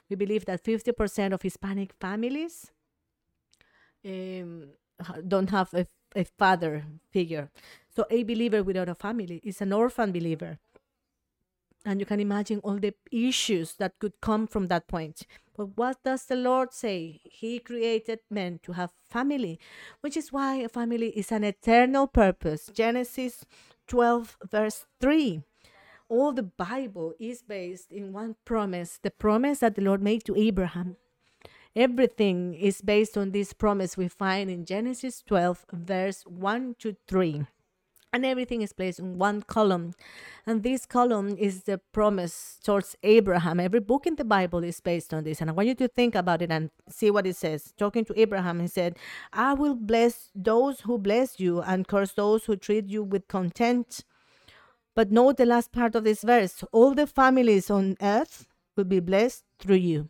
We believe that 50% of Hispanic families um, don't have a, a father figure. So a believer without a family is an orphan believer. And you can imagine all the issues that could come from that point. But what does the Lord say? He created men to have family, which is why a family is an eternal purpose. Genesis 12, verse 3. All the Bible is based in one promise the promise that the Lord made to Abraham. Everything is based on this promise we find in Genesis 12, verse 1 to 3. And everything is placed in one column. And this column is the promise towards Abraham. Every book in the Bible is based on this. And I want you to think about it and see what it says. Talking to Abraham, he said, I will bless those who bless you and curse those who treat you with contempt. But note the last part of this verse all the families on earth will be blessed through you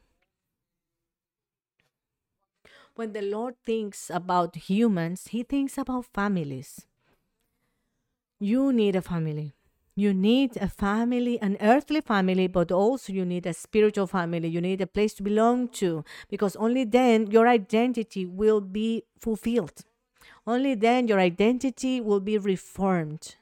when the Lord thinks about humans, He thinks about families. You need a family. You need a family, an earthly family, but also you need a spiritual family. You need a place to belong to because only then your identity will be fulfilled. Only then your identity will be reformed.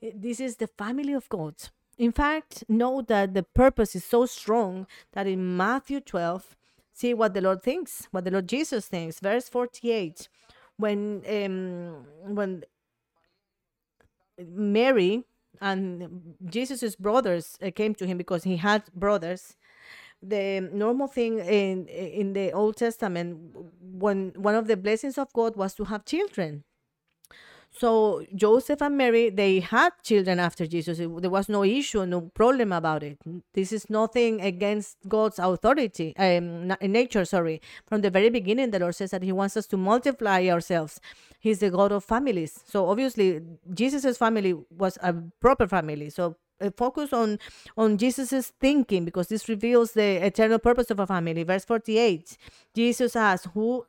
This is the family of God. In fact, know that the purpose is so strong that in Matthew 12, see what the Lord thinks, what the Lord Jesus thinks. Verse 48, when um, when Mary and Jesus's brothers uh, came to him because he had brothers. The normal thing in in the Old Testament, when one of the blessings of God was to have children, so Joseph and Mary, they had children after Jesus. There was no issue, no problem about it. This is nothing against God's authority, um, nature. Sorry. From the very beginning, the Lord says that He wants us to multiply ourselves. He's the God of families. So obviously, Jesus's family was a proper family. So uh, focus on on Jesus's thinking because this reveals the eternal purpose of a family. Verse forty-eight, Jesus asks, "Who?"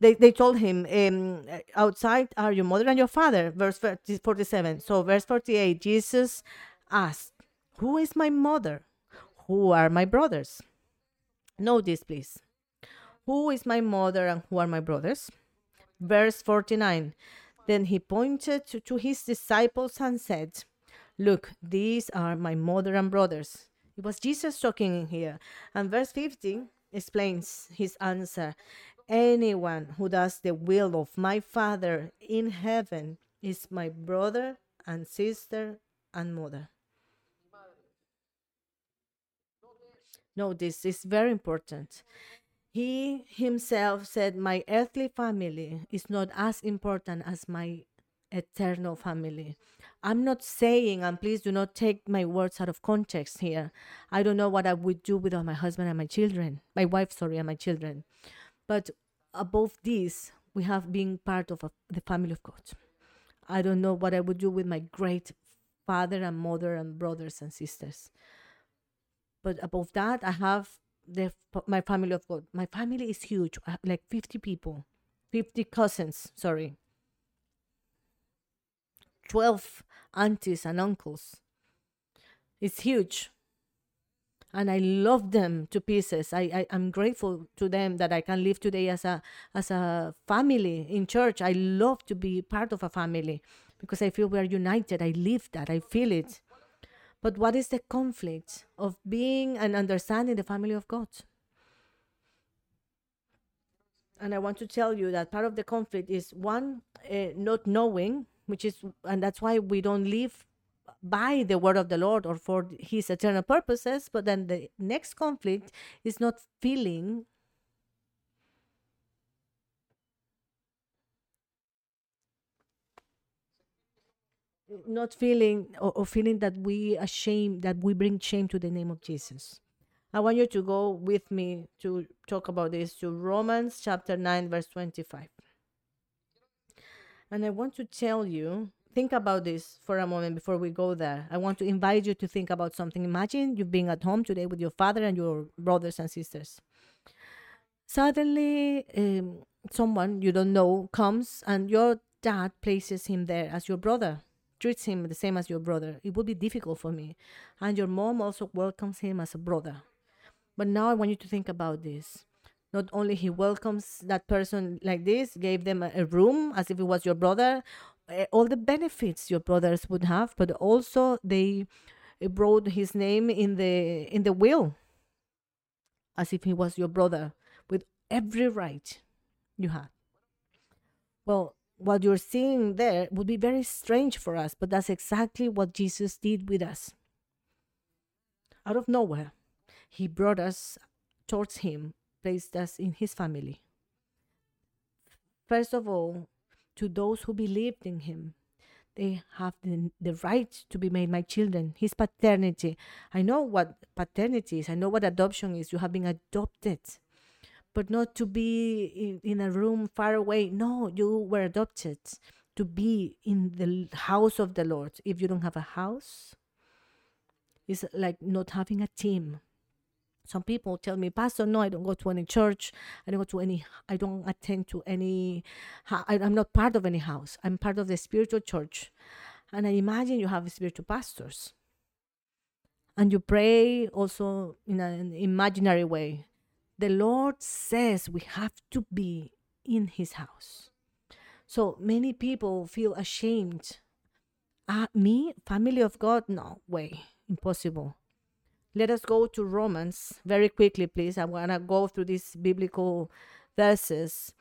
They, they told him, um, outside are your mother and your father. Verse 47. So, verse 48, Jesus asked, Who is my mother? Who are my brothers? Know this, please. Who is my mother and who are my brothers? Verse 49. Then he pointed to, to his disciples and said, Look, these are my mother and brothers. It was Jesus talking here. And verse 50 explains his answer Anyone who does the will of my Father in heaven is my brother and sister and mother. No, this is very important. He himself said, My earthly family is not as important as my eternal family. I'm not saying, and please do not take my words out of context here. I don't know what I would do without my husband and my children, my wife, sorry, and my children. But above this, we have been part of a, the family of God. I don't know what I would do with my great father and mother and brothers and sisters. But above that, I have the my family of God. My family is huge, uh, like 50 people, 50 cousins, sorry. 12 aunties and uncles. It's huge. And I love them to pieces. I, I am grateful to them that I can live today as a as a family in church. I love to be part of a family because I feel we are united. I live that. I feel it. But what is the conflict of being and understanding the family of God? And I want to tell you that part of the conflict is one, uh, not knowing which is and that's why we don't live by the word of the lord or for his eternal purposes but then the next conflict is not feeling not feeling or, or feeling that we ashamed that we bring shame to the name of jesus. I want you to go with me to talk about this to romans chapter 9 verse 25 and I want to tell you, think about this for a moment before we go there. I want to invite you to think about something. Imagine you've been at home today with your father and your brothers and sisters. Suddenly, um, someone you don't know comes and your dad places him there as your brother, treats him the same as your brother. It would be difficult for me. And your mom also welcomes him as a brother. But now I want you to think about this not only he welcomes that person like this gave them a, room as if it was your brother Eh, all the benefits your brothers would have but also they eh, wrote his name in the in the will as if he was your brother with every right you had well what you're seeing there would be very strange for us but that's exactly what jesus did with us out of nowhere he brought us towards him placed us in his family. First of all, to those who believed in him, they have the, the right to be made my children. His paternity. I know what paternity is, I know what adoption is. You have been adopted, but not to be in, in a room far away. No, you were adopted to be in the house of the Lord. If you don't have a house, it's like not having a team some people tell me pastor no i don't go to any church. I don't go to any i don't attend to any i'm not part of any house. I'm part of the spiritual church. And i imagine you have spiritual pastors. And you pray also in an imaginary way. The lord says we have to be in his house. So many people feel ashamed. Uh, me family of god no way. Impossible let us go to Romans very quickly, please. I'm going to go through these biblical verses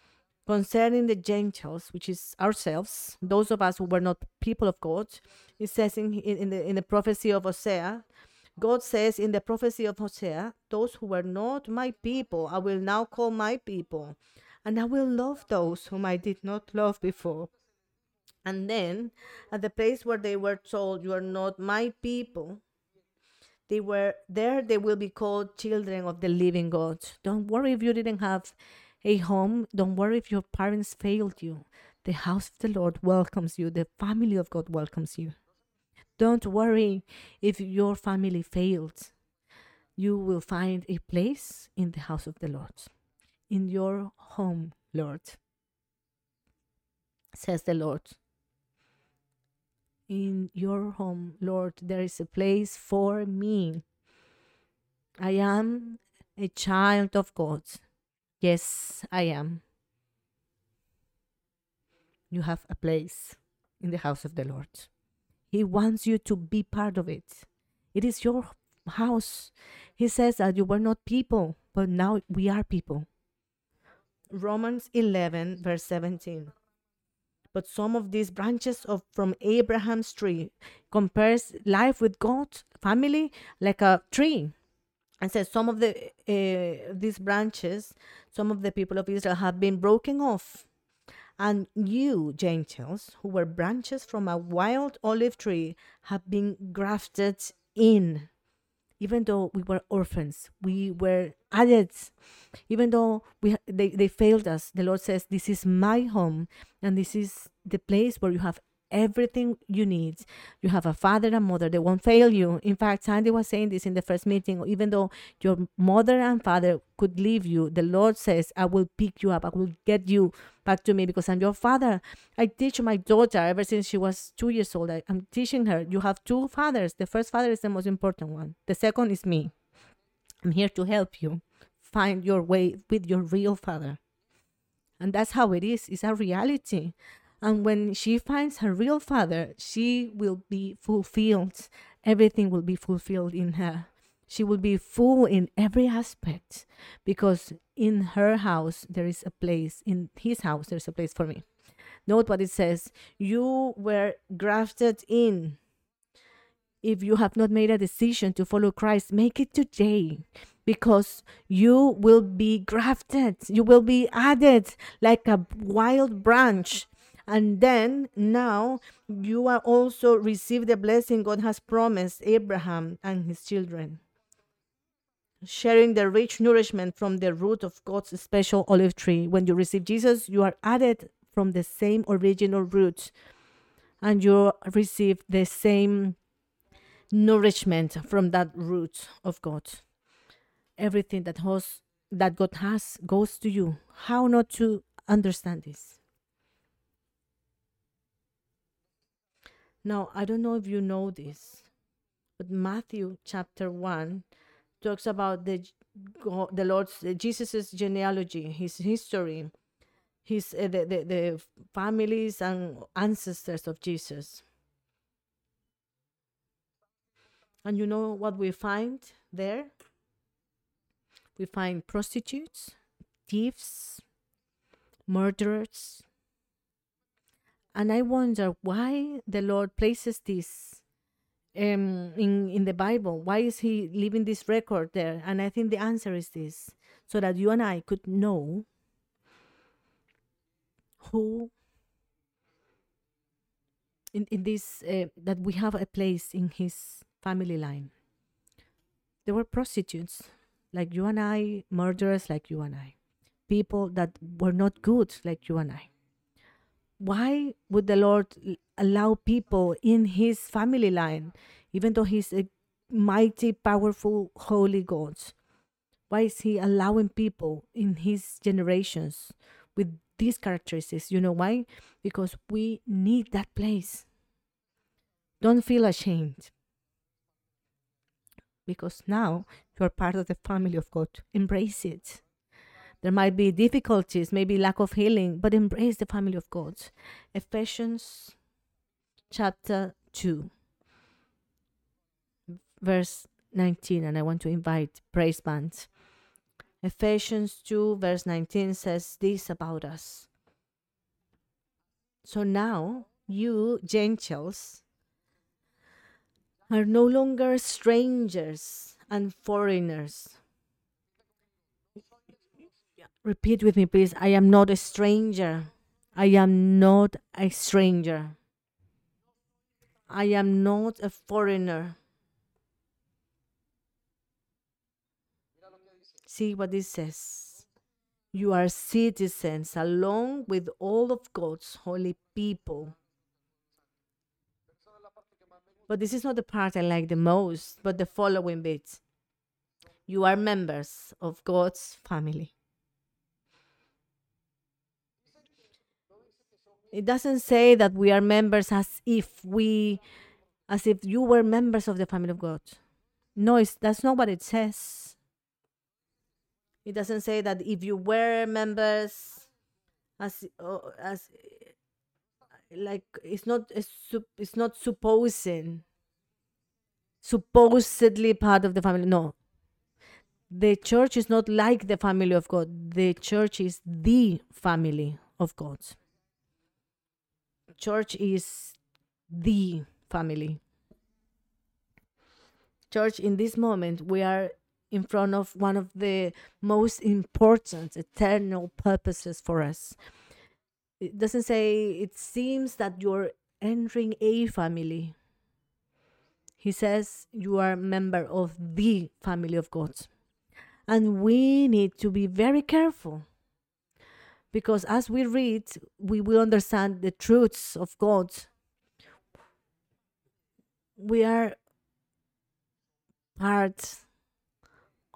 concerning the Gentiles, which is ourselves, those of us who were not people of God. It says in, in, the, in the prophecy of Hosea, God says in the prophecy of Hosea, those who were not my people, I will now call my people, and I will love those whom I did not love before. And then, at the place where they were told, You are not my people, they were there they will be called children of the living god. Don't worry if you didn't have a home. Don't worry if your parents failed you. The house of the lord welcomes you. The family of god welcomes you. Don't worry if your family failed. You will find a place in the house of the lord. In your home lord says the lord in your home, Lord, there is a place for me. I am a child of God. Yes, I am. you have a place in the house of the Lord. He wants you to be part of it. It is your house. He says that you were not people, but now we are people. Romans 11, verse 17. But some of these branches of from Abraham's tree compares life with God, family, like a tree. And says some of the uh, these branches, some of the people of Israel have been broken off and you, Gentiles, who were branches from a wild olive tree, have been grafted in. Even though we were orphans, we were added. Even though we they, they failed us, the Lord says, This is my home, and this is the place where you have everything you need. You have a father and mother, they won't fail you. In fact, Sandy was saying this in the first meeting, even though your mother and father could leave you, the Lord says, I will pick you up, I will get you back to me because I'm your father. I teach my daughter ever since she was two years old. I, I'm teaching her, you have two fathers. The first father is the most important one, the second is me. I'm here to help you find your way with your real father. And that's how it is. It's a reality. And when she finds her real father, she will be fulfilled. Everything will be fulfilled in her. She will be full in every aspect because in her house there is a place, in his house there's a place for me. Note what it says You were grafted in. If you have not made a decision to follow Christ, make it today because you will be grafted. You will be added like a wild branch and then now you are also receive the blessing God has promised Abraham and his children. Sharing the rich nourishment from the root of God's special olive tree. When you receive Jesus, you are added from the same original root and you receive the same nourishment from that root of God. Everything that has that God has goes to you. How not to understand this? Now, I don't know if you know this, but Matthew chapter 1 talks about the the Lord's Jesus's genealogy, his history, his uh, the, the the families and ancestors of Jesus. And you know what we find there? We find prostitutes, thieves, murderers, and I wonder why the Lord places this um, in in the Bible. Why is He leaving this record there? And I think the answer is this: so that you and I could know who in in this uh, that we have a place in His family line. There were prostitutes like you and I, murderers like you and I, people that were not good like you and I why would the Lord allow people in his family line, even though he's a mighty, powerful, holy God? Why is he allowing people in his generations with these characteristics? You know why? Because we need that place. Don't feel ashamed. Because now you are part of the family of God. Embrace it. There might be difficulties, maybe lack of healing, but embrace the family of God. Ephesians chapter 2, verse 19. And I want to invite praise band. Ephesians 2, verse 19 says this about us. So now, you Gentiles are no longer strangers and foreigners Repeat with me, please. I am not a stranger. I am not a stranger. I am not a foreigner. See what this says. You are citizens along with all of God's holy people. But this is not the part I like the most, but the following bit. You are members of God's family. It doesn't say that we are members as if we, as if you were members of the family of God. No, it's, that's not what it says. It doesn't say that if you were members, as as like it's not it's, it's not supposing supposedly part of the family no the church is not like the family of god the church is the family of god church is the family. Church in this moment we are in front of one of the most important eternal purposes for us. It doesn't say it seems that you're entering a family. He says you are a member of the family of god. And we need to be very careful because as we read we will understand the truths of god we are part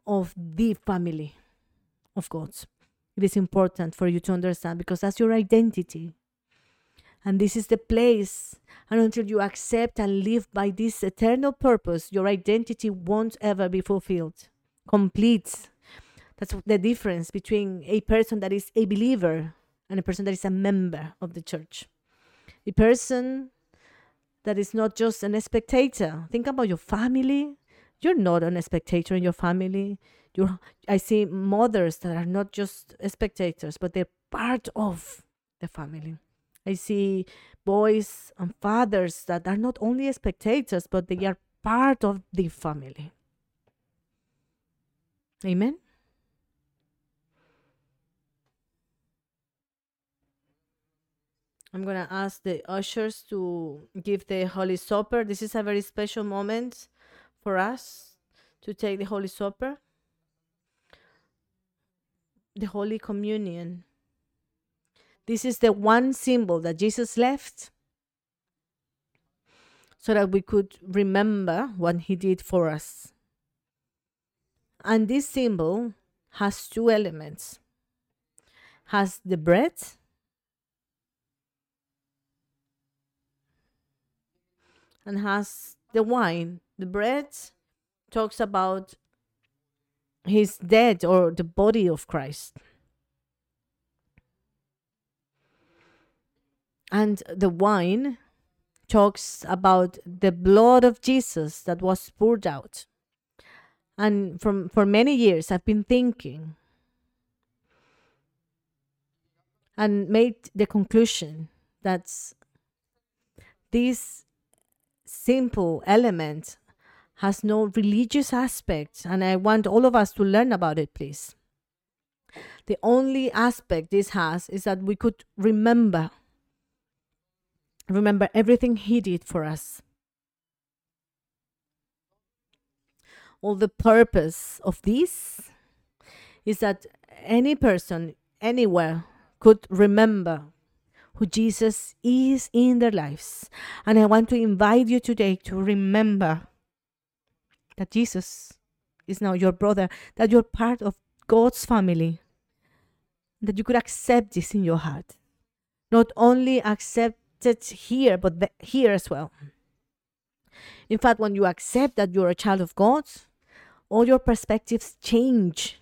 of the family of God. It is important for you to understand because that's your identity. And this is the place. And until you accept and live by this eternal purpose, your identity won't ever be fulfilled, complete. That's the difference between a person that is a believer and a person that is a member of the church. A person that is not just an spectator. Think about your family. You're not an spectator in your family. You're, I see mothers that are not just spectators, but they're part of the family. I see boys and fathers that are not only spectators, but they are part of the family. Amen. I'm going to ask the ushers to give the Holy Supper. This is a very special moment for us to take the Holy Supper, the Holy Communion. This is the one symbol that Jesus left so that we could remember what he did for us. And this symbol has two elements. Has the bread and has the wine. The bread talks about his dead or the body of Christ. And the wine talks about the blood of Jesus that was poured out. And from for many years I've been thinking and made the conclusion that this simple element has no religious aspect and i want all of us to learn about it please. The only aspect this has is that we could remember remember everything he did for us. All the purpose of this is that any person anywhere could remember who Jesus is in their lives. And I want to invite you today to remember that Jesus is now your brother, that you're part of God's family, that you could accept this in your heart. Not only accept it here, but here as well. In fact, when you accept that you're a child of God, all your perspectives change.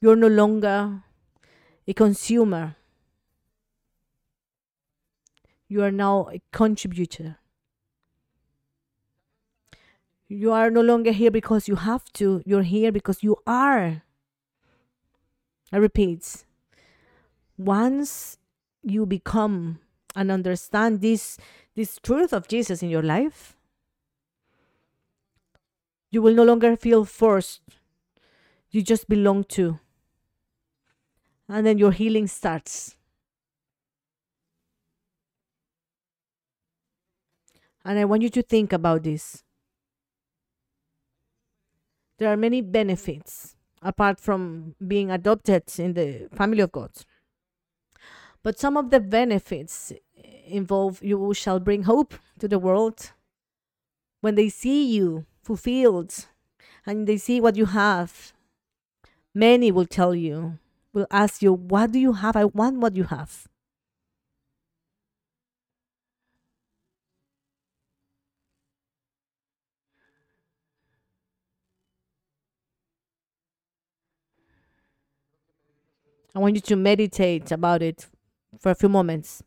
You're no longer a consumer. You are now a contributor. You are no longer here because you have to, you're here because you are. I repeat, once you become and understand this this truth of Jesus in your life, you will no longer feel forced. You just belong to and then your healing starts. And I want you to think about this. There are many benefits apart from being adopted in the family of God. But some of the benefits involve you shall bring hope to the world. When they see you fulfilled and they see what you have, many will tell you will ask you, What do you have? I want what you have. I want you to meditate about it for a few moments.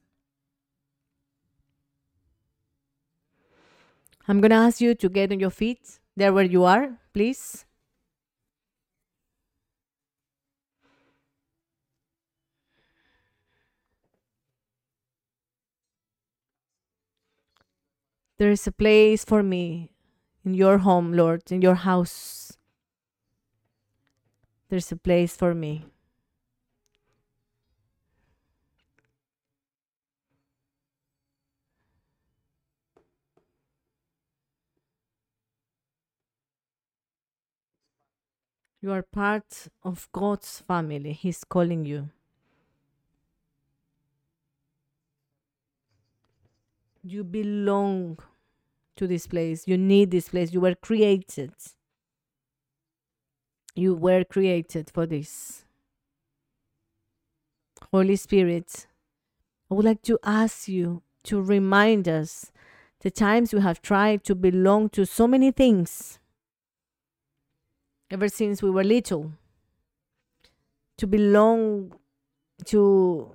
I'm going to ask you to get on your feet there where you are, please. There is a place for me in your home, Lord, in your house. There's a place for me. You are part of God's family. He's calling you. You belong to this place. You need this place. You were created. You were created for this. Holy Spirit, I would like to ask you to remind us the times we have tried to belong to so many things ever since we were little. To belong to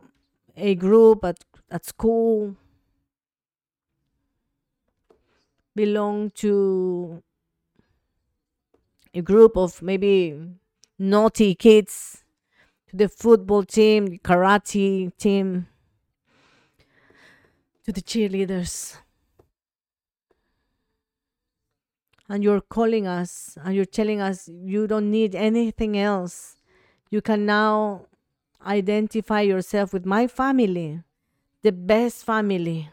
a group at, at school, belong to a group of maybe naughty kids, to the football team, the karate team, to the cheerleaders. And you're calling us and you're telling us you don't need anything else. You can now identify yourself with my family, the best family,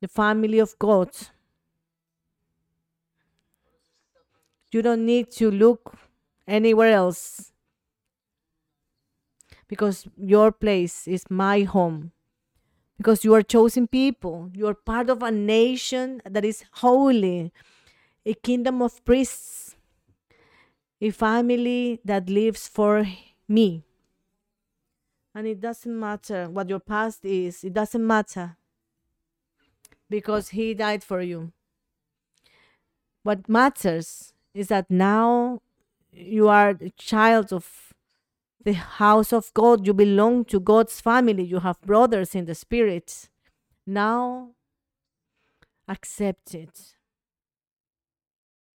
the family of God. You don't need to look anywhere else because your place is my home. Because you are chosen people, you are part of a nation that is holy, a kingdom of priests, a family that lives for me. And it doesn't matter what your past is, it doesn't matter because He died for you. What matters is that now you are a child of the house of God. You belong to God's family. You have brothers in the spirit. Now accept it